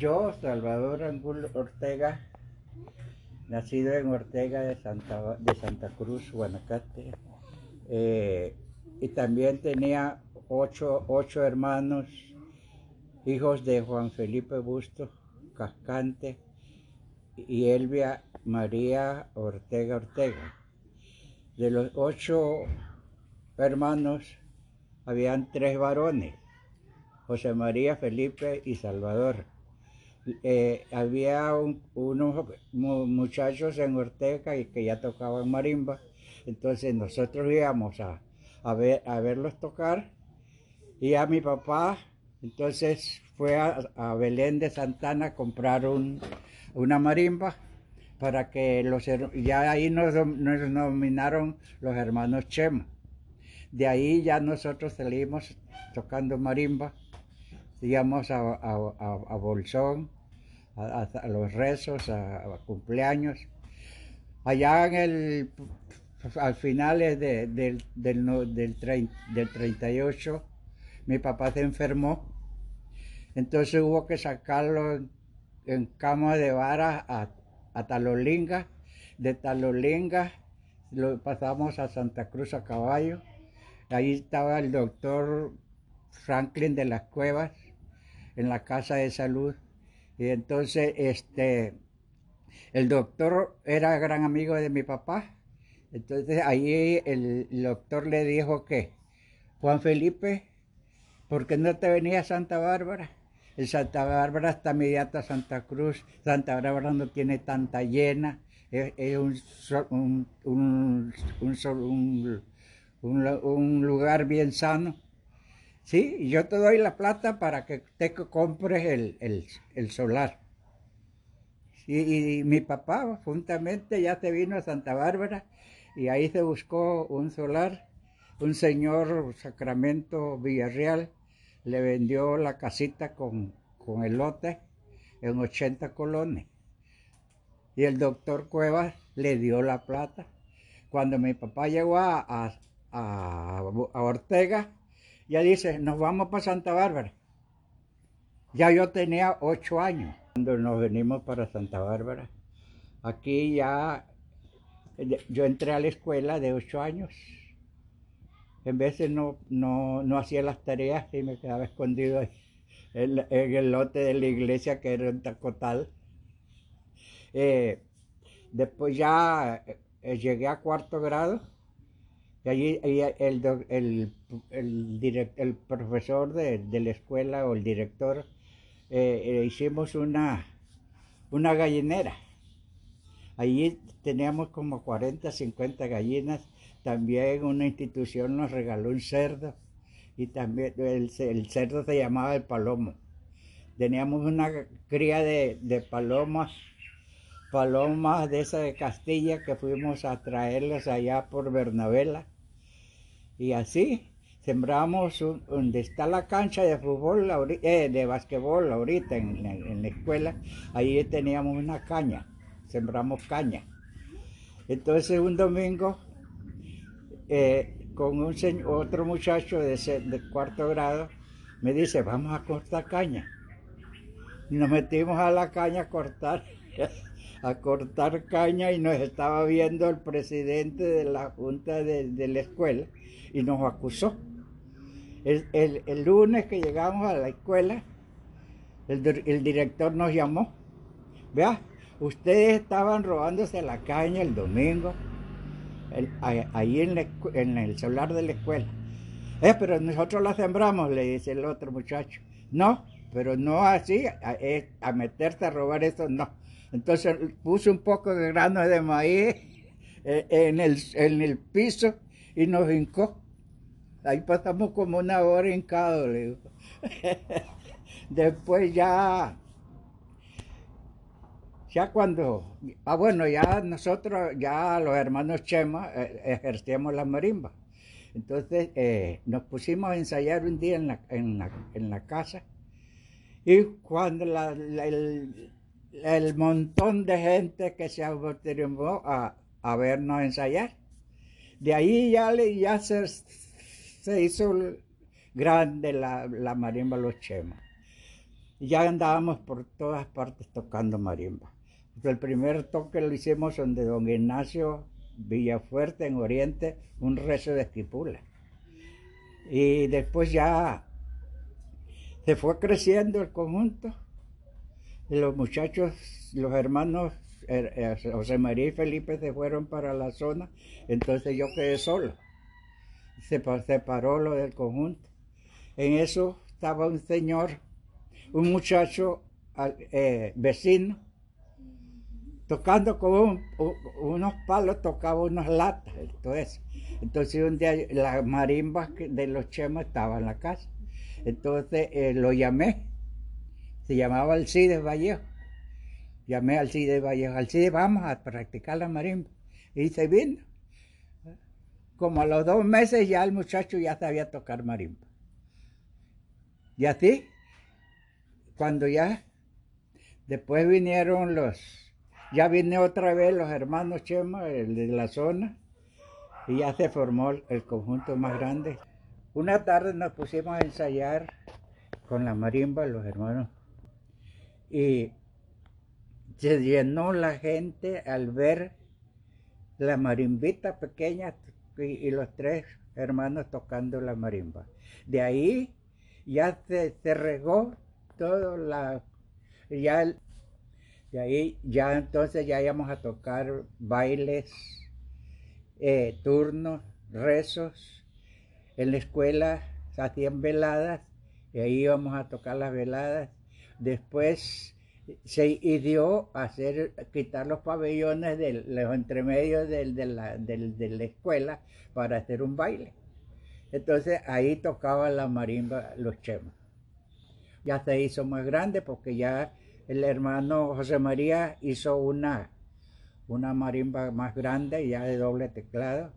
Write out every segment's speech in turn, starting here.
Yo, Salvador Angulo Ortega, nacido en Ortega de Santa, Cruz, Guanacaste, eh, y también tenía ocho, ocho hermanos, hijos de Juan Felipe Busto Cascante y Elvia María Ortega Ortega. De los ocho hermanos, habían tres varones, José María, Felipe y Salvador. Eh, había unos muchachos en Ortega y que ya tocaban marimba, entonces nosotros íbamos a, ver, a verlos tocar. Y a mi papá entonces fue a, Belén de Santana a comprar una marimba para que los ya ahí nos nominaron los hermanos Chema. De ahí ya nosotros salimos tocando marimba, íbamos a, a, Bolsón, a, los rezos, a, cumpleaños. Allá en el, al finales de, del, del, del, 38, mi papá se enfermó, entonces hubo que sacarlo en, cama de vara a, a Talolinga, de Talolinga lo pasamos a Santa Cruz a caballo, Ahí estaba el doctor Franklin de las Cuevas en la casa de salud. Y entonces, este, el doctor era gran amigo de mi papá. Entonces ahí el, doctor le dijo que, Juan Felipe, ¿por qué no te venía a Santa Bárbara? El Santa Bárbara está inmediato a Santa Cruz. Santa Bárbara no tiene tanta llena. Es, un, un, un, un, lugar bien sano. Sí, y yo te doy la plata para que te compres el, solar. y mi papá juntamente ya se vino a Santa Bárbara y ahí se buscó un solar. Un señor Sacramento Villarreal le vendió la casita con, con el lote en 80 colones. Y el doctor Cuevas le dio la plata. Cuando mi papá llegó a, a, Ortega, ya dice, nos vamos para Santa Bárbara. Ya yo tenía ocho años cuando nos venimos para Santa Bárbara. Aquí ya yo entré a la escuela de ocho años. En veces no, no, hacía las tareas y me quedaba escondido en, el lote de la iglesia que era un tacotal. Eh, después ya eh, llegué a cuarto grado y allí, el, el, el, profesor de, la escuela o el director eh, eh, hicimos una, una gallinera. Allí teníamos como 40, 50 gallinas. También una institución nos regaló un cerdo y también el, cerdo se llamaba el palomo. Teníamos una cría de, de palomas palomas de esa de Castilla que fuimos a traerlas allá por Bernabela. Y así sembramos donde está la cancha de fútbol, eh, de basquetbol ahorita en, la escuela, ahí teníamos una caña, sembramos caña. Entonces un domingo eh, con un otro muchacho de, de cuarto grado me dice, vamos a cortar caña. Y nos metimos a la caña a cortar. a cortar caña y nos estaba viendo el presidente de la junta de, la escuela y nos acusó. El, lunes que llegamos a la escuela, el, director nos llamó. Vea, ustedes estaban robándose la caña el domingo, ahí en, en, el solar de la escuela. Eh, pero nosotros la sembramos, le dice el otro muchacho. No, pero no así, a, a meterte a robar eso, no. Entonces puse un poco de grano de maíz eh, en el, en el piso y nos hincó. Ahí pasamos como una hora hincado. Después ya, ya cuando, ah bueno, ya nosotros, ya los hermanos Chema eh, ejercíamos la marimba. Entonces eh, nos pusimos a ensayar un día en la, en la, en la casa y cuando la, el, el montón de gente que se abrió a, a vernos ensayar. De ahí ya, ya se, se hizo grande la, la marimba Los Chemas. ya andábamos por todas partes tocando marimba. El primer toque lo hicimos donde don Ignacio Villafuerte, en Oriente, un rezo de esquipula. Y después ya se fue creciendo el conjunto. Los muchachos, los hermanos er, eh, José María y Felipe se fueron para la zona, entonces yo quedé solo. Se separó lo del conjunto. En eso estaba un señor, un muchacho eh, vecino, tocando con unos palos, tocaba unas latas, entonces, entonces un día las marimbas de los chemas estaban en la casa. Entonces eh, lo llamé, se llamaba Alcides Vallejo. Llamé a Alcides Vallejo, Alcides, vamos a practicar la marimba. Y se vino. Como a los dos meses ya el muchacho ya sabía tocar marimba. Y así, cuando ya, después vinieron los, ya vine otra vez los hermanos Chema, el de la zona, y ya se formó el conjunto más grande. Una tarde nos pusimos a ensayar con la marimba, los hermanos, y se llenó la gente al ver la marimbita pequeña y, los tres hermanos tocando la marimba. De ahí ya se, regó todo la, ya, de ahí ya entonces ya íbamos a tocar bailes, eh, turnos, rezos. En la escuela hacían veladas y ahí íbamos a tocar las veladas. Después se ideó hacer, quitar los pabellones de los entremedios de, la, de la escuela para hacer un baile. Entonces ahí tocaba la marimba los chemas. Ya se hizo más grande porque ya el hermano José María hizo una, una marimba más grande, ya de doble teclado.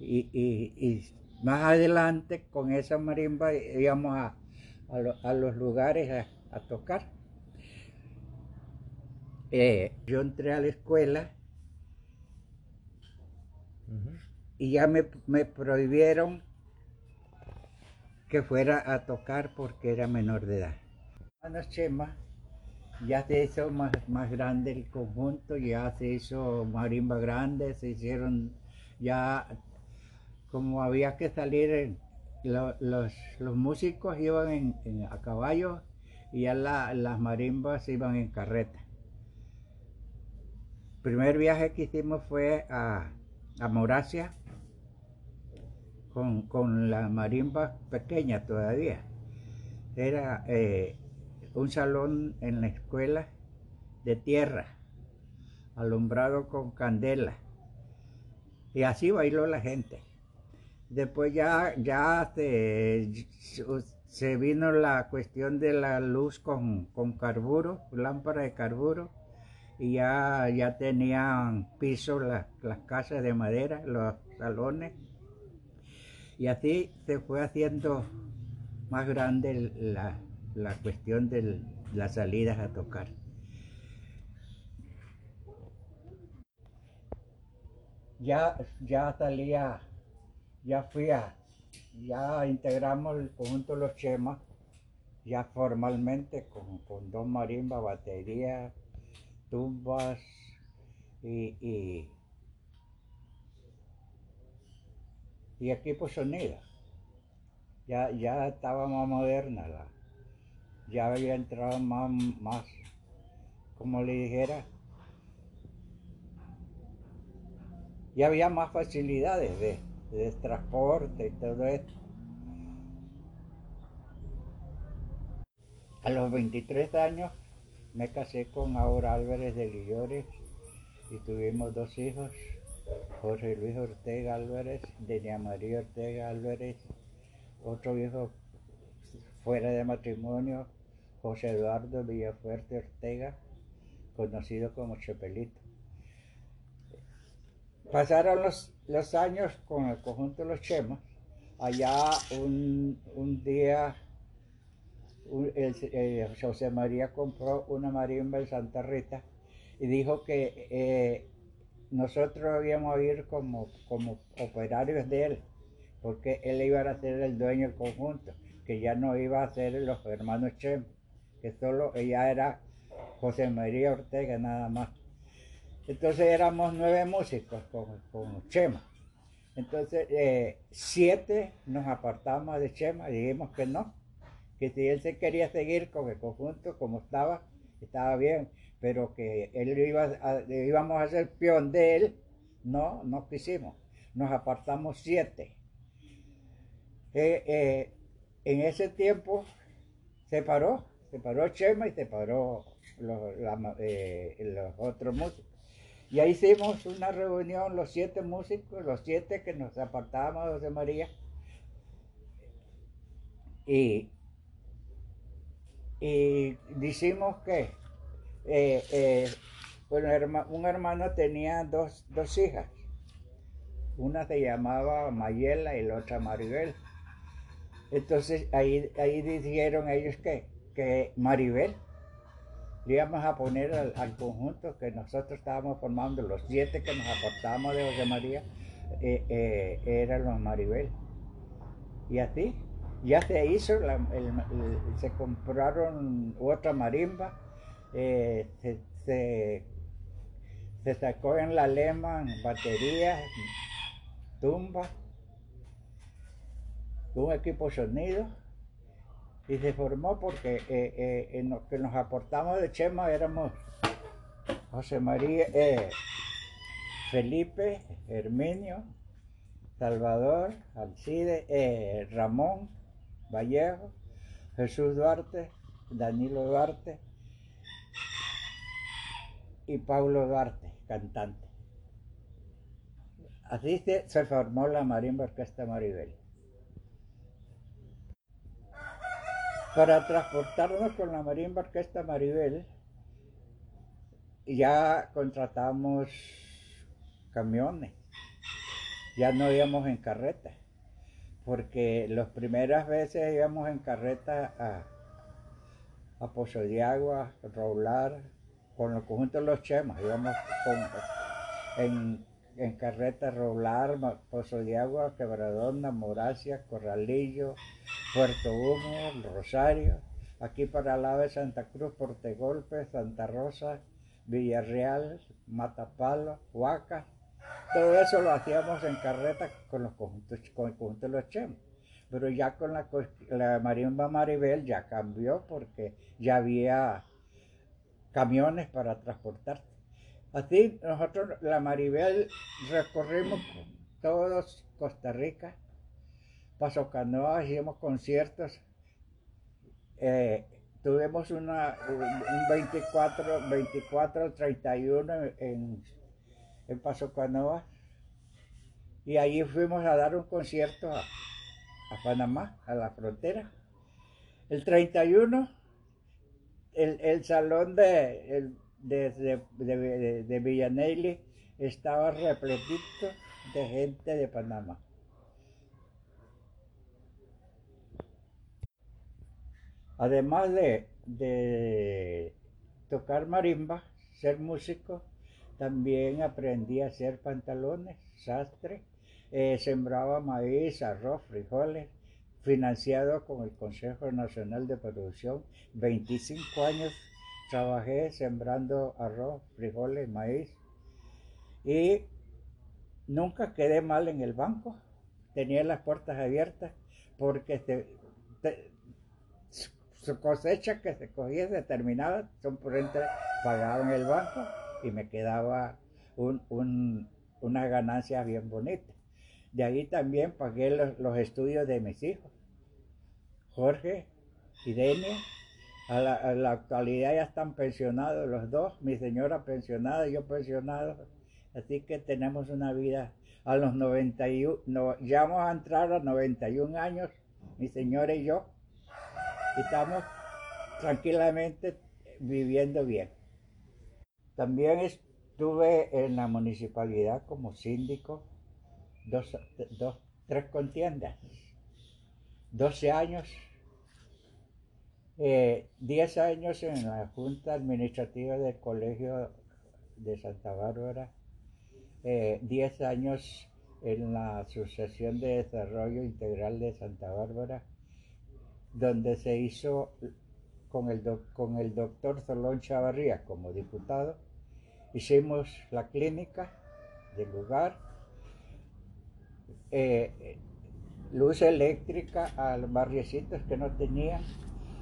Y, más adelante con esa marimba íbamos a, a, los lugares a, tocar. Eh, yo entré a la escuela y ya me, me prohibieron que fuera a tocar porque era menor de edad. Hermanos Chema, ya se hizo más, más grande el conjunto, ya se hizo marimba grande, se hicieron ya como había que salir, los, los, músicos iban a caballo y ya las marimbas iban en carreta. El primer viaje que hicimos fue a, a Moracia, con, la marimba pequeña todavía. Era eh, un salón en la escuela de tierra, alumbrado con candela. Y así bailó la gente. Después ya, ya se, vino la cuestión de la luz con, con carburo, lámpara de carburo, y ya, ya tenían piso las casas de madera, los salones, y así se fue haciendo más grande la, cuestión de las salidas a tocar. Ya, ya salía, ya fui a, ya integramos el conjunto Los Chemas, ya formalmente con, con dos marimbas, batería, tumbas y y equipo sonido. Ya, ya estaba más moderna, la, ya había entrado más, más, como le dijera, ya había más facilidades de, de transporte y todo esto. A los 23 años me casé con Aura Álvarez de Lillores y tuvimos dos hijos, José Luis Ortega Álvarez, Denia María Ortega Álvarez, otro hijo fuera de matrimonio, José Eduardo Villafuerte Ortega, conocido como Chepelito. Pasaron los, los años con el conjunto de los Chemas. Allá un, día José María compró una marimba en Santa Rita y dijo que eh, nosotros íbamos a ir como, como operarios de él, porque él iba a ser el dueño del conjunto, que ya no iba a ser los hermanos Chem, que solo ella era José María Ortega nada más. Entonces éramos nueve músicos con, con Chema. Entonces, eh, siete nos apartamos de Chema, dijimos que no, que si él se quería seguir con el conjunto como estaba, estaba bien, pero que él iba íbamos a ser peón de él, no, no quisimos. Nos apartamos siete. Eh, eh, en ese tiempo se paró, se paró Chema y se paró los, los otros músicos. Y ahí hicimos una reunión, los siete músicos, los siete que nos apartábamos de José María. Y, y decimos que eh, eh, un hermano tenía dos, hijas. Una se llamaba Mayela y la otra Maribel. Entonces ahí, ahí dijeron ellos que, que Maribel le íbamos a poner al, conjunto que nosotros estábamos formando, los siete que nos aportábamos de José María, eh, eh, eran los Maribel. Y así, ya se hizo, se compraron otra marimba, eh, se, sacó en la lema baterías, tumba, un equipo sonido y se formó porque eh, eh, que nos aportamos de Chema éramos José María, eh, Felipe, Herminio, Salvador, Alcide, Ramón, Vallejo, Jesús Duarte, Danilo Duarte y Pablo Duarte, cantante. Así se, se formó la Marimba Orquesta Maribel. Para transportarnos con la Marimba Orquesta Maribel, ya contratamos camiones, ya no íbamos en carreta, porque las primeras veces íbamos en carreta a, Pozo de Agua, Roular, con el conjunto de los Chemas, íbamos en, en carreta Roular, Pozo de Agua, Quebradona, Moracia, Corralillo, Puerto Humo, Rosario, aquí para el de Santa Cruz, Portegolpe, Santa Rosa, Villarreal, Matapalo, Huaca. Todo eso lo hacíamos en carreta con los conjuntos, con el conjunto de los chemos. Pero ya con la, la marimba Maribel ya cambió porque ya había camiones para transportar. Así nosotros, la Maribel, recorrimos todos Costa Rica Paso Canoa, hicimos conciertos. Eh, tuvimos una, un 24, 24, 31 en, en Paso Canoa. Y ahí fuimos a dar un concierto a, Panamá, a la frontera. El 31, el, el salón de, de, de, de estaba repletito de gente de Panamá. Además de, tocar marimba, ser músico, también aprendí a hacer pantalones, sastre, eh, sembraba maíz, arroz, frijoles, financiado con el Consejo Nacional de Producción. 25 años trabajé sembrando arroz, frijoles, maíz y nunca quedé mal en el banco. Tenía las puertas abiertas porque su cosecha que se cogía determinada, son por entre pagado en el banco y me quedaba un, un, una ganancia bien bonita. De ahí también pagué los, estudios de mis hijos, Jorge y Denia. A la, actualidad ya están pensionados los dos, mi señora pensionada y yo pensionado. Así que tenemos una vida a los 91, no, ya vamos a entrar a 91 años, mi señora y yo estamos tranquilamente viviendo bien. También estuve en la municipalidad como síndico dos, dos, tres contiendas, 12 años, eh, 10 años en la Junta Administrativa del Colegio de Santa Bárbara, eh, 10 años en la Asociación de Desarrollo Integral de Santa Bárbara, donde se hizo con el, con el doctor Solón Chavarría como diputado, hicimos la clínica del lugar, eh, luz eléctrica a los barriecitos que no tenían,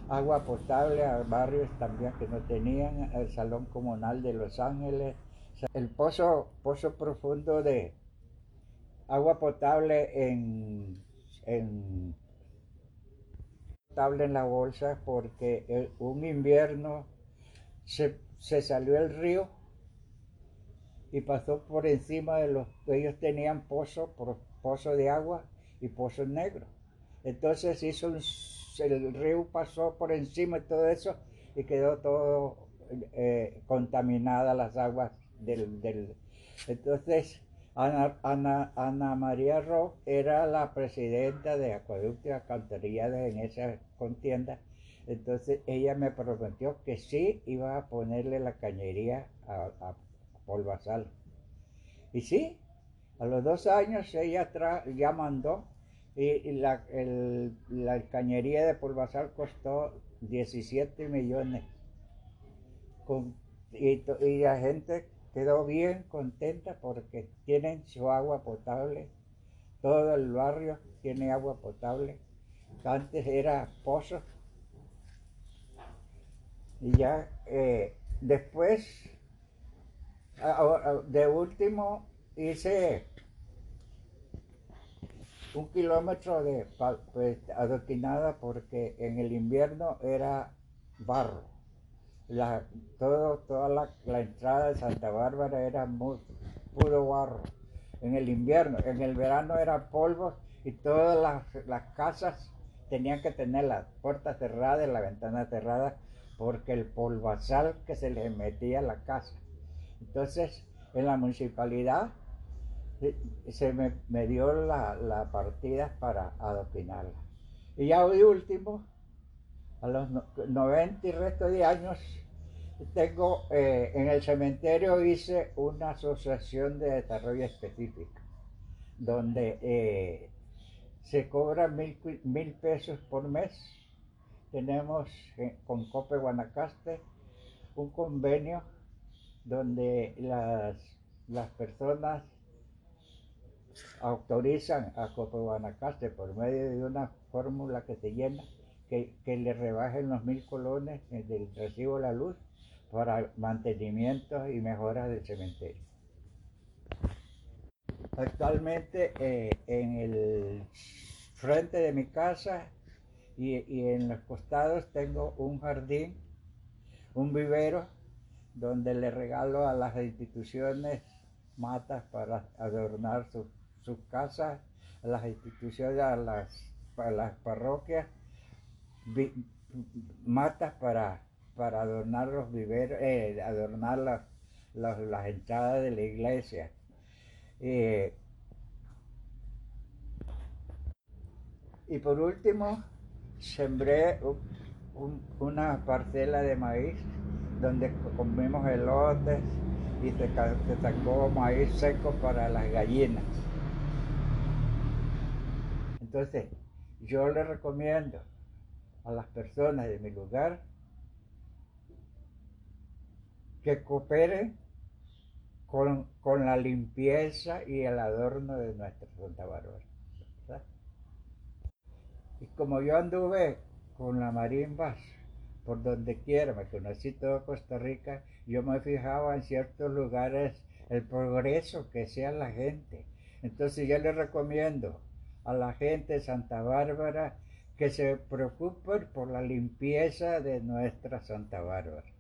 agua potable a barrios también que no tenían, el Salón Comunal de Los Ángeles, el pozo, pozo profundo de agua potable en, en potable en la bolsa porque un invierno se, se salió el río y pasó por encima de los ellos tenían pozo, pozo de agua y pozo negro. Entonces hizo el río pasó por encima de todo eso y quedó todo eh, contaminada las aguas del, del entonces Ana, María Ro era la presidenta de Acueducto y Alcantarillado en esa contienda. Entonces ella me prometió que sí iba a ponerle la cañería a, a Polvazal. Y sí, a los dos años ella ya mandó y, la, la, cañería de Polvazal costó 17 millones. Con, y, y, la gente quedó bien contenta porque tienen su agua potable. Todo el barrio tiene agua potable. Antes era pozo. Y ya eh, después de último hice un kilómetro de pues, adoquinada porque en el invierno era barro. La, todo, toda la, entrada de Santa Bárbara era muy, puro barro. En el invierno, en el verano era polvo y todas las, las casas tenían que tener las puertas cerradas y la ventana cerrada porque el polvazal que se les metía a la casa. Entonces, en la municipalidad se me, dio la, partida para adoctrinarla. Y ya hoy último, a los 90 y resto de años, tengo eh, en el cementerio hice una asociación de desarrollo específica, donde eh, se cobra mil, mil pesos por mes. Tenemos con Cope Guanacaste un convenio donde las, las personas autorizan a Copaguanacaste por medio de una fórmula que se llena que, le rebajen los mil colones del recibo de la luz para mantenimiento y mejora del cementerio. Actualmente eh, en el frente de mi casa y, y en los costados tengo un jardín, un vivero donde le regalo a las instituciones matas para adornar sus casas, a las instituciones, las, las parroquias, matas para, para adornar los viveros, eh, adornar las, entradas de la iglesia. Eh, y por último, sembré una parcela de maíz donde comimos elotes y se, sacó maíz seco para las gallinas. Entonces, yo le recomiendo a las personas de mi lugar que cooperen con, la limpieza y el adorno de nuestra Santa Bárbara. Y como yo anduve con la marimbas por donde quiera, me conocí toda Costa Rica, yo me fijaba en ciertos lugares el progreso que sea la gente. Entonces yo le recomiendo a la gente de Santa Bárbara que se preocupen por la limpieza de nuestra Santa Bárbara.